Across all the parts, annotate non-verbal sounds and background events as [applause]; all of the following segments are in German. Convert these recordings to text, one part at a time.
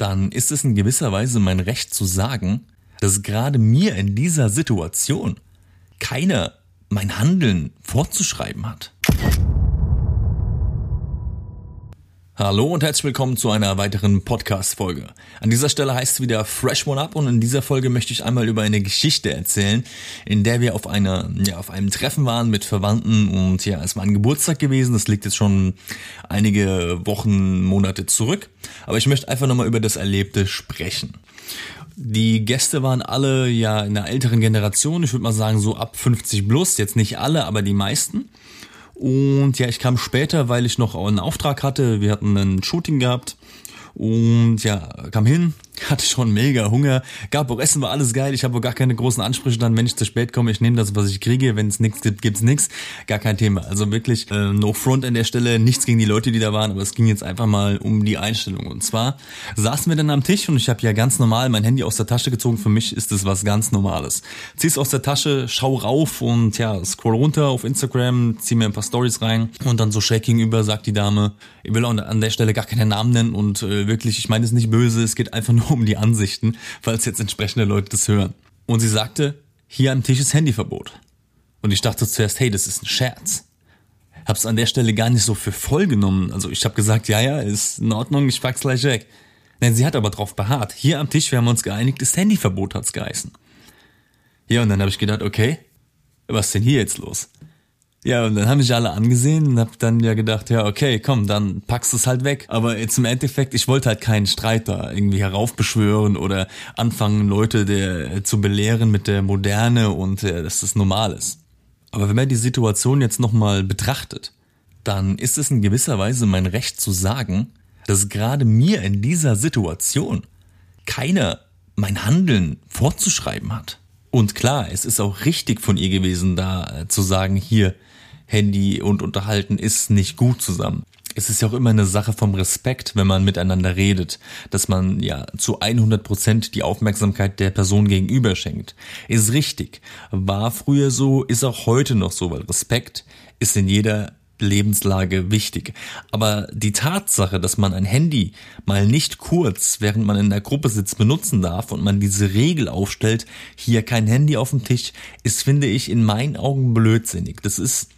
dann ist es in gewisser Weise mein Recht zu sagen, dass gerade mir in dieser Situation keiner mein Handeln vorzuschreiben hat. Hallo und herzlich willkommen zu einer weiteren Podcast-Folge. An dieser Stelle heißt es wieder Fresh One Up und in dieser Folge möchte ich einmal über eine Geschichte erzählen, in der wir auf einer, ja, auf einem Treffen waren mit Verwandten und ja, es war ein Geburtstag gewesen. Das liegt jetzt schon einige Wochen, Monate zurück. Aber ich möchte einfach nochmal über das Erlebte sprechen. Die Gäste waren alle ja in einer älteren Generation, ich würde mal sagen so ab 50 plus, jetzt nicht alle, aber die meisten. Und ja, ich kam später, weil ich noch einen Auftrag hatte. Wir hatten ein Shooting gehabt. Und ja, kam hin, hatte schon mega Hunger, gab auch Essen, war alles geil. Ich habe auch gar keine großen Ansprüche dann, wenn ich zu spät komme. Ich nehme das, was ich kriege. Wenn es nichts gibt, gibt's nichts. Gar kein Thema. Also wirklich äh, no front an der Stelle. Nichts gegen die Leute, die da waren, aber es ging jetzt einfach mal um die Einstellung. Und zwar saßen wir dann am Tisch und ich habe ja ganz normal mein Handy aus der Tasche gezogen. Für mich ist das was ganz Normales. Zieh's aus der Tasche, schau rauf und ja, scroll runter auf Instagram, zieh mir ein paar Stories rein und dann so schräg gegenüber sagt die Dame, ich will auch an der Stelle gar keinen Namen nennen und äh, wirklich, ich meine es nicht böse, es geht einfach nur um die Ansichten, falls jetzt entsprechende Leute das hören. Und sie sagte, hier am Tisch ist Handyverbot. Und ich dachte zuerst, hey, das ist ein Scherz. Hab's an der Stelle gar nicht so für voll genommen. Also ich habe gesagt, ja, ja, ist in Ordnung, ich pack's gleich weg. Nein, sie hat aber drauf beharrt. Hier am Tisch, wir haben uns geeinigt, das Handyverbot hat's geheißen. Ja, und dann habe ich gedacht, okay, was ist denn hier jetzt los? Ja, und dann haben mich alle angesehen und hab dann ja gedacht, ja, okay, komm, dann packst du es halt weg. Aber jetzt im Endeffekt, ich wollte halt keinen Streit da irgendwie heraufbeschwören oder anfangen, Leute der, zu belehren mit der Moderne und äh, dass das normal ist. Aber wenn man die Situation jetzt nochmal betrachtet, dann ist es in gewisser Weise mein Recht zu sagen, dass gerade mir in dieser Situation keiner mein Handeln vorzuschreiben hat. Und klar, es ist auch richtig von ihr gewesen, da äh, zu sagen, hier, Handy und Unterhalten ist nicht gut zusammen. Es ist ja auch immer eine Sache vom Respekt, wenn man miteinander redet, dass man ja zu 100 Prozent die Aufmerksamkeit der Person gegenüber schenkt. Ist richtig. War früher so, ist auch heute noch so, weil Respekt ist in jeder Lebenslage wichtig. Aber die Tatsache, dass man ein Handy mal nicht kurz, während man in der Gruppe sitzt, benutzen darf und man diese Regel aufstellt, hier kein Handy auf dem Tisch, ist, finde ich, in meinen Augen blödsinnig. Das ist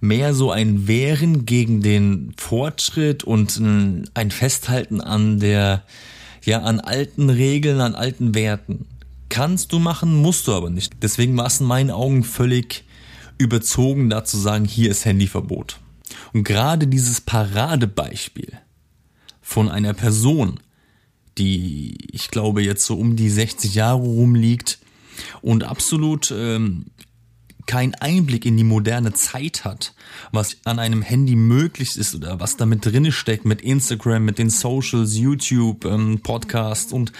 mehr so ein Wehren gegen den Fortschritt und ein Festhalten an der, ja, an alten Regeln, an alten Werten. Kannst du machen, musst du aber nicht. Deswegen war es in meinen Augen völlig überzogen, da zu sagen, hier ist Handyverbot. Und gerade dieses Paradebeispiel von einer Person, die ich glaube jetzt so um die 60 Jahre rumliegt und absolut ähm, keinen Einblick in die moderne Zeit hat, was an einem Handy möglich ist oder was damit drinne steckt mit Instagram, mit den Socials, YouTube, ähm, Podcasts und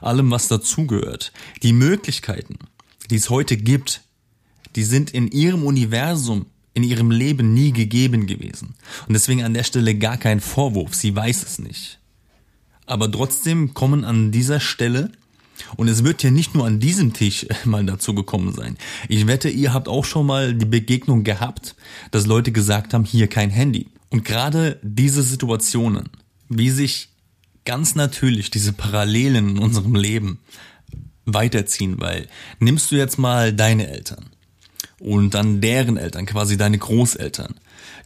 allem, was dazugehört. Die Möglichkeiten, die es heute gibt, die sind in ihrem Universum, in ihrem Leben nie gegeben gewesen. Und deswegen an der Stelle gar kein Vorwurf, sie weiß es nicht. Aber trotzdem kommen an dieser Stelle und es wird ja nicht nur an diesem Tisch mal dazu gekommen sein. Ich wette, ihr habt auch schon mal die Begegnung gehabt, dass Leute gesagt haben, hier kein Handy. Und gerade diese Situationen, wie sich ganz natürlich diese Parallelen in unserem Leben weiterziehen, weil nimmst du jetzt mal deine Eltern und dann deren Eltern, quasi deine Großeltern.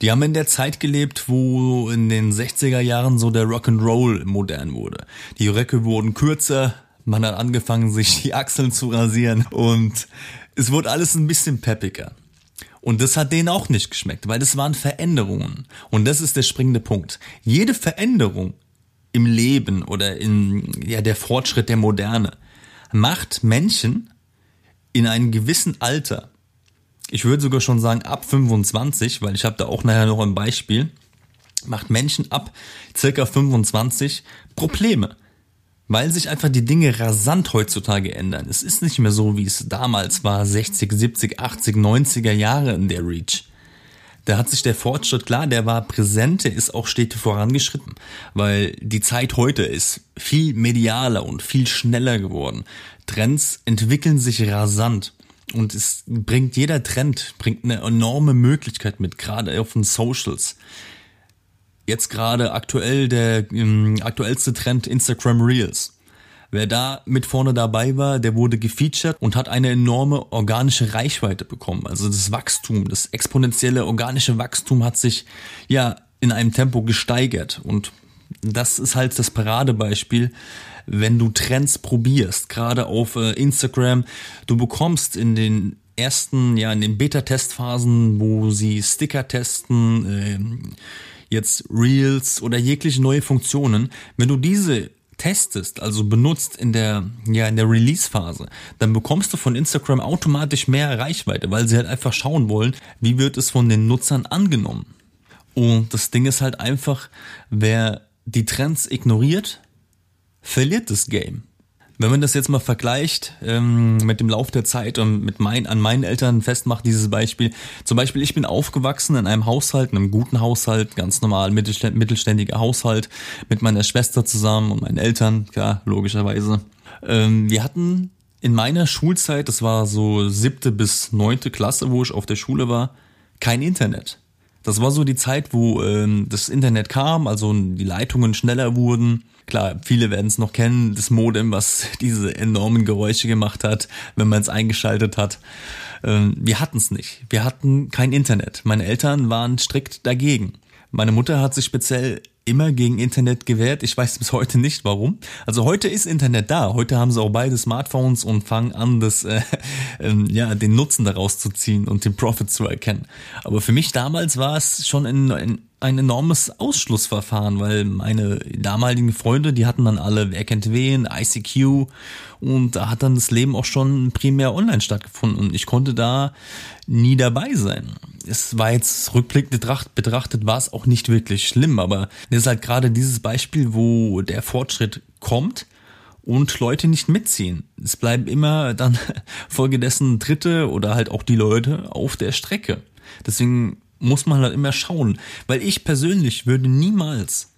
Die haben in der Zeit gelebt, wo in den 60er Jahren so der Rock'n'Roll modern wurde. Die Röcke wurden kürzer, man hat angefangen, sich die Achseln zu rasieren und es wurde alles ein bisschen peppiger. Und das hat denen auch nicht geschmeckt, weil das waren Veränderungen. Und das ist der springende Punkt. Jede Veränderung im Leben oder in ja, der Fortschritt der Moderne macht Menschen in einem gewissen Alter, ich würde sogar schon sagen ab 25, weil ich habe da auch nachher noch ein Beispiel, macht Menschen ab circa 25 Probleme weil sich einfach die Dinge rasant heutzutage ändern. Es ist nicht mehr so, wie es damals war, 60, 70, 80, 90er Jahre in der Reach. Da hat sich der Fortschritt, klar, der war präsent, der ist auch stetig vorangeschritten, weil die Zeit heute ist viel medialer und viel schneller geworden. Trends entwickeln sich rasant und es bringt jeder Trend, bringt eine enorme Möglichkeit mit, gerade auf den Socials. Jetzt gerade aktuell der ähm, aktuellste Trend Instagram Reels. Wer da mit vorne dabei war, der wurde gefeatured und hat eine enorme organische Reichweite bekommen. Also das Wachstum, das exponentielle organische Wachstum hat sich ja in einem Tempo gesteigert und das ist halt das Paradebeispiel, wenn du Trends probierst, gerade auf äh, Instagram. Du bekommst in den ersten, ja, in den Beta-Testphasen, wo sie Sticker testen, äh, jetzt Reels oder jegliche neue Funktionen, wenn du diese testest, also benutzt in der, ja, in der Release-Phase, dann bekommst du von Instagram automatisch mehr Reichweite, weil sie halt einfach schauen wollen, wie wird es von den Nutzern angenommen. Und das Ding ist halt einfach, wer die Trends ignoriert, verliert das Game. Wenn man das jetzt mal vergleicht ähm, mit dem Lauf der Zeit und mit mein, an meinen Eltern festmacht, dieses Beispiel. Zum Beispiel, ich bin aufgewachsen in einem Haushalt, in einem guten Haushalt, ganz normal mittelständiger Haushalt, mit meiner Schwester zusammen und meinen Eltern, klar, logischerweise. Ähm, wir hatten in meiner Schulzeit, das war so siebte bis neunte Klasse, wo ich auf der Schule war, kein Internet. Das war so die Zeit, wo ähm, das Internet kam, also die Leitungen schneller wurden. Klar, viele werden es noch kennen, das Modem, was [laughs] diese enormen Geräusche gemacht hat, wenn man es eingeschaltet hat. Ähm, wir hatten es nicht. Wir hatten kein Internet. Meine Eltern waren strikt dagegen. Meine Mutter hat sich speziell immer gegen Internet gewehrt. Ich weiß bis heute nicht warum. Also heute ist Internet da. Heute haben sie auch beide Smartphones und fangen an, das, äh, [laughs] äh, ja, den Nutzen daraus zu ziehen und den Profit zu erkennen. Aber für mich damals war es schon ein, ein, ein enormes Ausschlussverfahren, weil meine damaligen Freunde, die hatten dann alle, wer kennt wen, ICQ und da hat dann das Leben auch schon primär online stattgefunden und ich konnte da nie dabei sein. Es war jetzt rückblickend betrachtet, war es auch nicht wirklich schlimm, aber es ist halt gerade dieses Beispiel, wo der Fortschritt kommt und Leute nicht mitziehen. Es bleiben immer dann [laughs] folgedessen Dritte oder halt auch die Leute auf der Strecke. Deswegen muss man halt immer schauen, weil ich persönlich würde niemals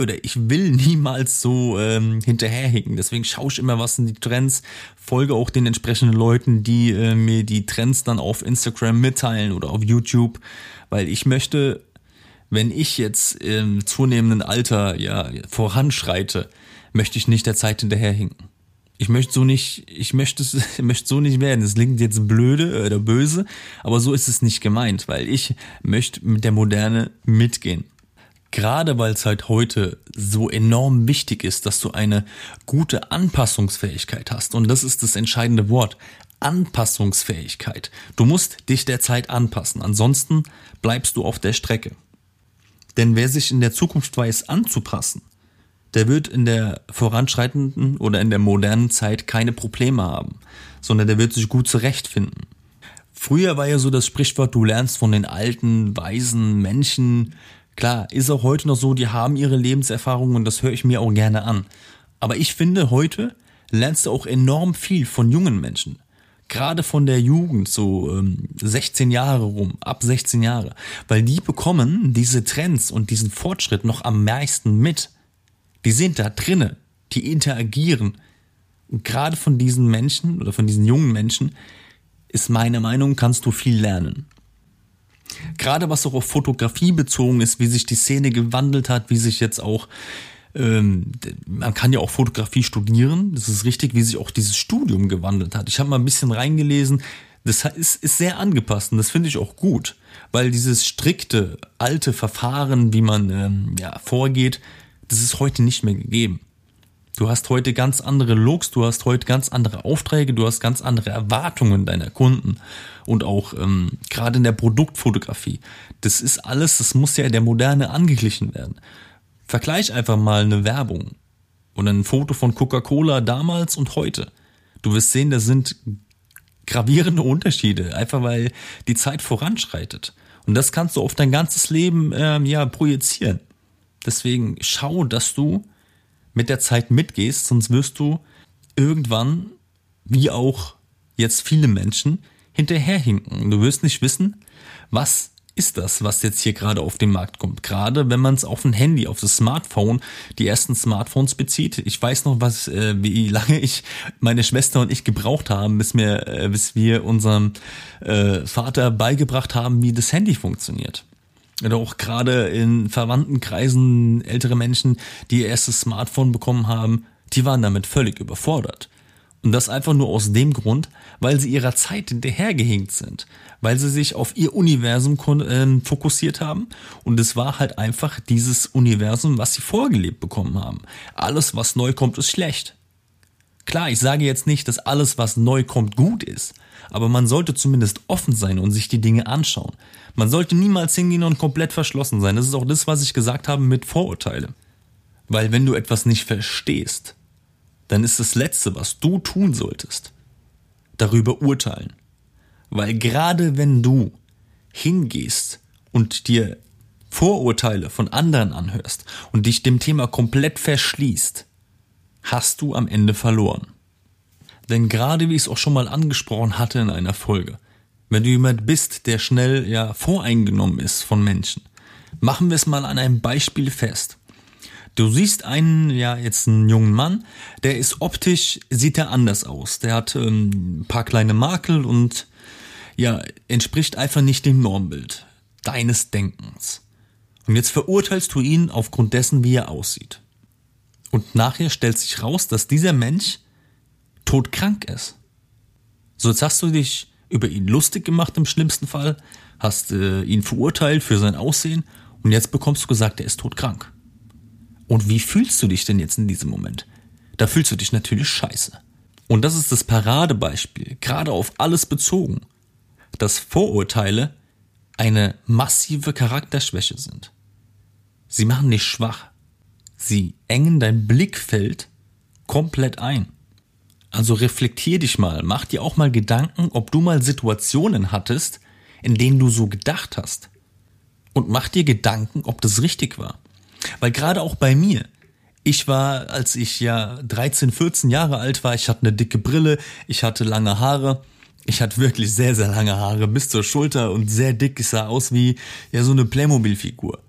oder ich will niemals so ähm, hinterherhinken. Deswegen schaue ich immer, was sind die Trends, folge auch den entsprechenden Leuten, die äh, mir die Trends dann auf Instagram mitteilen oder auf YouTube, weil ich möchte, wenn ich jetzt im zunehmenden Alter ja voranschreite, möchte ich nicht der Zeit hinterherhinken. Ich möchte so nicht, ich möchte es, [laughs] möchte so nicht werden. Es klingt jetzt blöde oder böse, aber so ist es nicht gemeint, weil ich möchte mit der Moderne mitgehen. Gerade weil es halt heute so enorm wichtig ist, dass du eine gute Anpassungsfähigkeit hast. Und das ist das entscheidende Wort. Anpassungsfähigkeit. Du musst dich der Zeit anpassen. Ansonsten bleibst du auf der Strecke. Denn wer sich in der Zukunft weiß anzupassen, der wird in der voranschreitenden oder in der modernen Zeit keine Probleme haben, sondern der wird sich gut zurechtfinden. Früher war ja so das Sprichwort, du lernst von den alten, weisen Menschen, Klar, ist auch heute noch so, die haben ihre Lebenserfahrungen und das höre ich mir auch gerne an. Aber ich finde, heute lernst du auch enorm viel von jungen Menschen. Gerade von der Jugend, so ähm, 16 Jahre rum, ab 16 Jahre. Weil die bekommen diese Trends und diesen Fortschritt noch am meisten mit. Die sind da drinnen, die interagieren. Und gerade von diesen Menschen oder von diesen jungen Menschen ist meine Meinung, kannst du viel lernen. Gerade was auch auf Fotografie bezogen ist, wie sich die Szene gewandelt hat, wie sich jetzt auch ähm, man kann ja auch Fotografie studieren, das ist richtig, wie sich auch dieses Studium gewandelt hat. Ich habe mal ein bisschen reingelesen, das ist, ist sehr angepasst und das finde ich auch gut, weil dieses strikte, alte Verfahren, wie man ähm, ja, vorgeht, das ist heute nicht mehr gegeben. Du hast heute ganz andere Looks, du hast heute ganz andere Aufträge, du hast ganz andere Erwartungen deiner Kunden und auch ähm, gerade in der Produktfotografie. Das ist alles, das muss ja der Moderne angeglichen werden. Vergleich einfach mal eine Werbung oder ein Foto von Coca-Cola damals und heute. Du wirst sehen, da sind gravierende Unterschiede, einfach weil die Zeit voranschreitet. Und das kannst du auf dein ganzes Leben ähm, ja projizieren. Deswegen schau, dass du mit der Zeit mitgehst, sonst wirst du irgendwann, wie auch jetzt viele Menschen, hinterherhinken. Du wirst nicht wissen, was ist das, was jetzt hier gerade auf den Markt kommt. Gerade wenn man es auf ein Handy, auf das Smartphone, die ersten Smartphones bezieht. Ich weiß noch, was, äh, wie lange ich, meine Schwester und ich gebraucht haben, bis wir, äh, bis wir unserem äh, Vater beigebracht haben, wie das Handy funktioniert. Oder auch gerade in verwandten Kreisen ältere Menschen, die ihr erstes Smartphone bekommen haben, die waren damit völlig überfordert. Und das einfach nur aus dem Grund, weil sie ihrer Zeit hinterhergehinkt sind, weil sie sich auf ihr Universum äh, fokussiert haben. Und es war halt einfach dieses Universum, was sie vorgelebt bekommen haben. Alles, was neu kommt, ist schlecht. Klar, ich sage jetzt nicht, dass alles, was neu kommt, gut ist, aber man sollte zumindest offen sein und sich die Dinge anschauen. Man sollte niemals hingehen und komplett verschlossen sein. Das ist auch das, was ich gesagt habe mit Vorurteile. Weil wenn du etwas nicht verstehst, dann ist das Letzte, was du tun solltest, darüber urteilen. Weil gerade wenn du hingehst und dir Vorurteile von anderen anhörst und dich dem Thema komplett verschließt, hast du am Ende verloren. Denn gerade wie ich es auch schon mal angesprochen hatte in einer Folge, wenn du jemand bist, der schnell ja voreingenommen ist von Menschen, machen wir es mal an einem Beispiel fest. Du siehst einen, ja, jetzt einen jungen Mann, der ist optisch, sieht er anders aus. Der hat ähm, ein paar kleine Makel und ja, entspricht einfach nicht dem Normbild deines Denkens. Und jetzt verurteilst du ihn aufgrund dessen, wie er aussieht. Und nachher stellt sich raus, dass dieser Mensch todkrank ist. So, jetzt hast du dich über ihn lustig gemacht im schlimmsten Fall, hast äh, ihn verurteilt für sein Aussehen und jetzt bekommst du gesagt, er ist todkrank. Und wie fühlst du dich denn jetzt in diesem Moment? Da fühlst du dich natürlich scheiße. Und das ist das Paradebeispiel, gerade auf alles bezogen, dass Vorurteile eine massive Charakterschwäche sind. Sie machen dich schwach. Sie engen dein Blickfeld komplett ein. Also reflektier dich mal, mach dir auch mal Gedanken, ob du mal Situationen hattest, in denen du so gedacht hast. Und mach dir Gedanken, ob das richtig war. Weil gerade auch bei mir, ich war, als ich ja 13, 14 Jahre alt war, ich hatte eine dicke Brille, ich hatte lange Haare, ich hatte wirklich sehr, sehr lange Haare bis zur Schulter und sehr dick. Ich sah aus wie ja so eine Playmobil-Figur.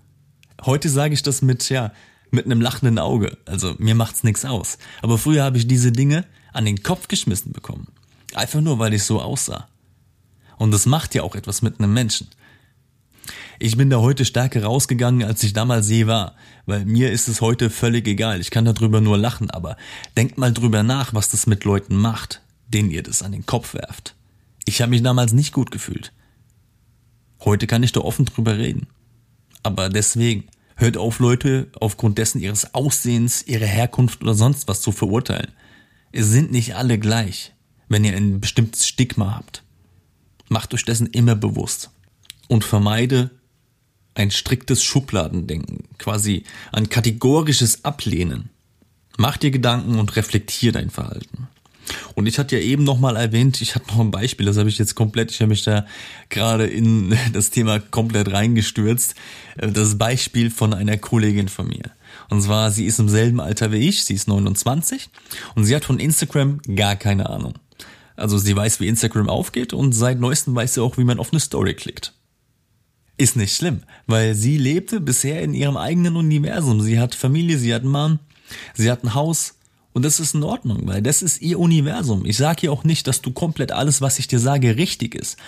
Heute sage ich das mit ja mit einem lachenden Auge. Also mir macht's nichts aus. Aber früher habe ich diese Dinge an den Kopf geschmissen bekommen. Einfach nur, weil ich so aussah. Und das macht ja auch etwas mit einem Menschen. Ich bin da heute stärker rausgegangen, als ich damals je war, weil mir ist es heute völlig egal. Ich kann darüber nur lachen, aber denkt mal drüber nach, was das mit Leuten macht, denen ihr das an den Kopf werft. Ich habe mich damals nicht gut gefühlt. Heute kann ich da offen drüber reden. Aber deswegen, Hört auf, Leute aufgrund dessen ihres Aussehens, ihrer Herkunft oder sonst was zu verurteilen. Es sind nicht alle gleich, wenn ihr ein bestimmtes Stigma habt. Macht euch dessen immer bewusst. Und vermeide ein striktes Schubladendenken, quasi ein kategorisches Ablehnen. Mach dir Gedanken und reflektier dein Verhalten. Und ich hatte ja eben noch mal erwähnt, ich hatte noch ein Beispiel, das habe ich jetzt komplett, ich habe mich da gerade in [laughs] das Thema komplett reingestürzt. Äh, das Beispiel von einer Kollegin von mir. Und zwar, sie ist im selben Alter wie ich, sie ist 29 und sie hat von Instagram gar keine Ahnung. Also sie weiß, wie Instagram aufgeht und seit neuestem weiß sie auch, wie man auf eine Story klickt. Ist nicht schlimm, weil sie lebte bisher in ihrem eigenen Universum. Sie hat Familie, sie hat einen Mann, sie hat ein Haus, und das ist in Ordnung, weil das ist ihr Universum. Ich sage hier auch nicht, dass du komplett alles, was ich dir sage, richtig ist.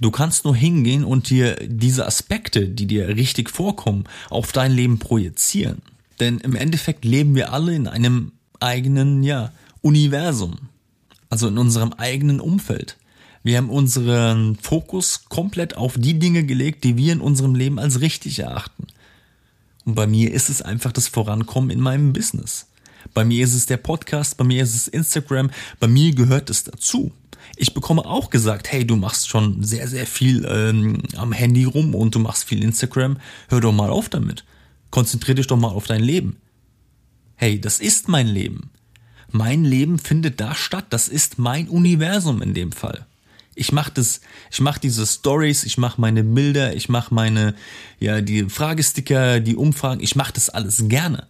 Du kannst nur hingehen und dir diese Aspekte, die dir richtig vorkommen, auf dein Leben projizieren. Denn im Endeffekt leben wir alle in einem eigenen, ja, Universum. Also in unserem eigenen Umfeld. Wir haben unseren Fokus komplett auf die Dinge gelegt, die wir in unserem Leben als richtig erachten. Und bei mir ist es einfach das Vorankommen in meinem Business. Bei mir ist es der Podcast, bei mir ist es Instagram, bei mir gehört es dazu. Ich bekomme auch gesagt, hey, du machst schon sehr, sehr viel ähm, am Handy rum und du machst viel Instagram. Hör doch mal auf damit. Konzentrier dich doch mal auf dein Leben. Hey, das ist mein Leben. Mein Leben findet da statt. Das ist mein Universum in dem Fall. Ich mache das, ich mache diese Stories, ich mache meine Bilder, ich mache meine, ja, die Fragesticker, die Umfragen, ich mache das alles gerne.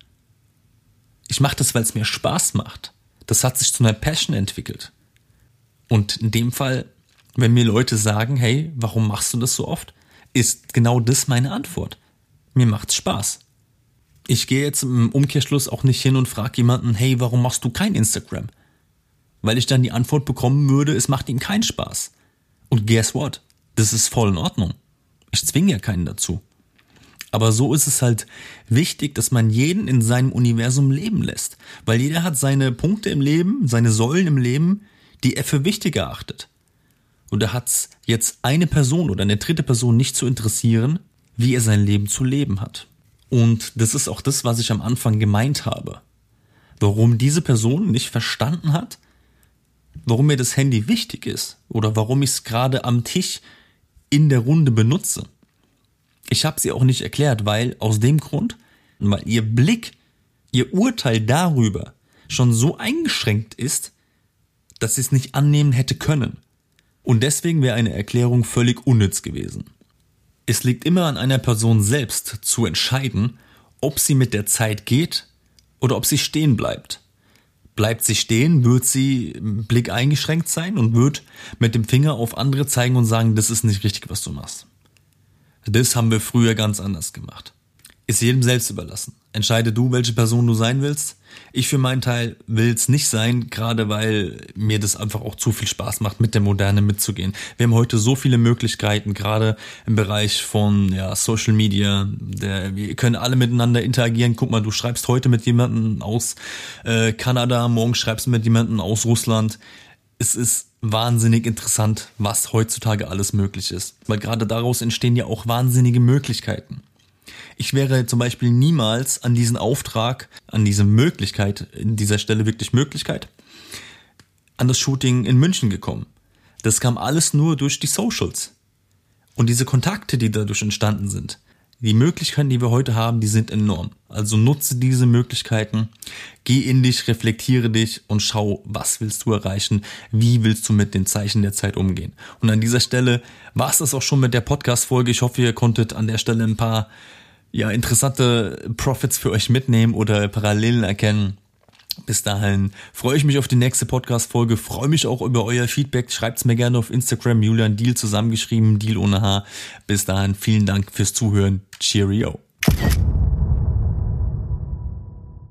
Ich mache das, weil es mir Spaß macht. Das hat sich zu einer Passion entwickelt. Und in dem Fall, wenn mir Leute sagen, hey, warum machst du das so oft, ist genau das meine Antwort. Mir macht's Spaß. Ich gehe jetzt im Umkehrschluss auch nicht hin und frage jemanden, hey, warum machst du kein Instagram? Weil ich dann die Antwort bekommen würde, es macht ihm keinen Spaß. Und guess what? Das ist voll in Ordnung. Ich zwinge ja keinen dazu. Aber so ist es halt wichtig, dass man jeden in seinem Universum leben lässt. Weil jeder hat seine Punkte im Leben, seine Säulen im Leben, die er für wichtig erachtet. Und da hat's jetzt eine Person oder eine dritte Person nicht zu interessieren, wie er sein Leben zu leben hat. Und das ist auch das, was ich am Anfang gemeint habe. Warum diese Person nicht verstanden hat, warum mir das Handy wichtig ist oder warum ich es gerade am Tisch in der Runde benutze. Ich habe sie auch nicht erklärt, weil aus dem Grund, weil ihr Blick, ihr Urteil darüber schon so eingeschränkt ist, dass sie es nicht annehmen hätte können. Und deswegen wäre eine Erklärung völlig unnütz gewesen. Es liegt immer an einer Person selbst zu entscheiden, ob sie mit der Zeit geht oder ob sie stehen bleibt. Bleibt sie stehen, wird sie Blick eingeschränkt sein und wird mit dem Finger auf andere zeigen und sagen, das ist nicht richtig, was du machst. Das haben wir früher ganz anders gemacht. Ist jedem selbst überlassen. Entscheide du, welche Person du sein willst. Ich für meinen Teil will es nicht sein, gerade weil mir das einfach auch zu viel Spaß macht, mit der Moderne mitzugehen. Wir haben heute so viele Möglichkeiten, gerade im Bereich von ja, Social Media. Der, wir können alle miteinander interagieren. Guck mal, du schreibst heute mit jemandem aus äh, Kanada, morgen schreibst du mit jemandem aus Russland. Es ist wahnsinnig interessant, was heutzutage alles möglich ist. Weil gerade daraus entstehen ja auch wahnsinnige Möglichkeiten. Ich wäre zum Beispiel niemals an diesen Auftrag, an diese Möglichkeit, in dieser Stelle wirklich Möglichkeit, an das Shooting in München gekommen. Das kam alles nur durch die Socials. Und diese Kontakte, die dadurch entstanden sind, die Möglichkeiten, die wir heute haben, die sind enorm. Also nutze diese Möglichkeiten, geh in dich, reflektiere dich und schau, was willst du erreichen, wie willst du mit den Zeichen der Zeit umgehen. Und an dieser Stelle war es das auch schon mit der Podcast-Folge. Ich hoffe, ihr konntet an der Stelle ein paar ja, interessante Profits für euch mitnehmen oder Parallelen erkennen. Bis dahin freue ich mich auf die nächste Podcast-Folge, freue mich auch über euer Feedback. Schreibt's mir gerne auf Instagram, Julian Deal zusammengeschrieben, Deal ohne H. Bis dahin, vielen Dank fürs Zuhören. Cheerio.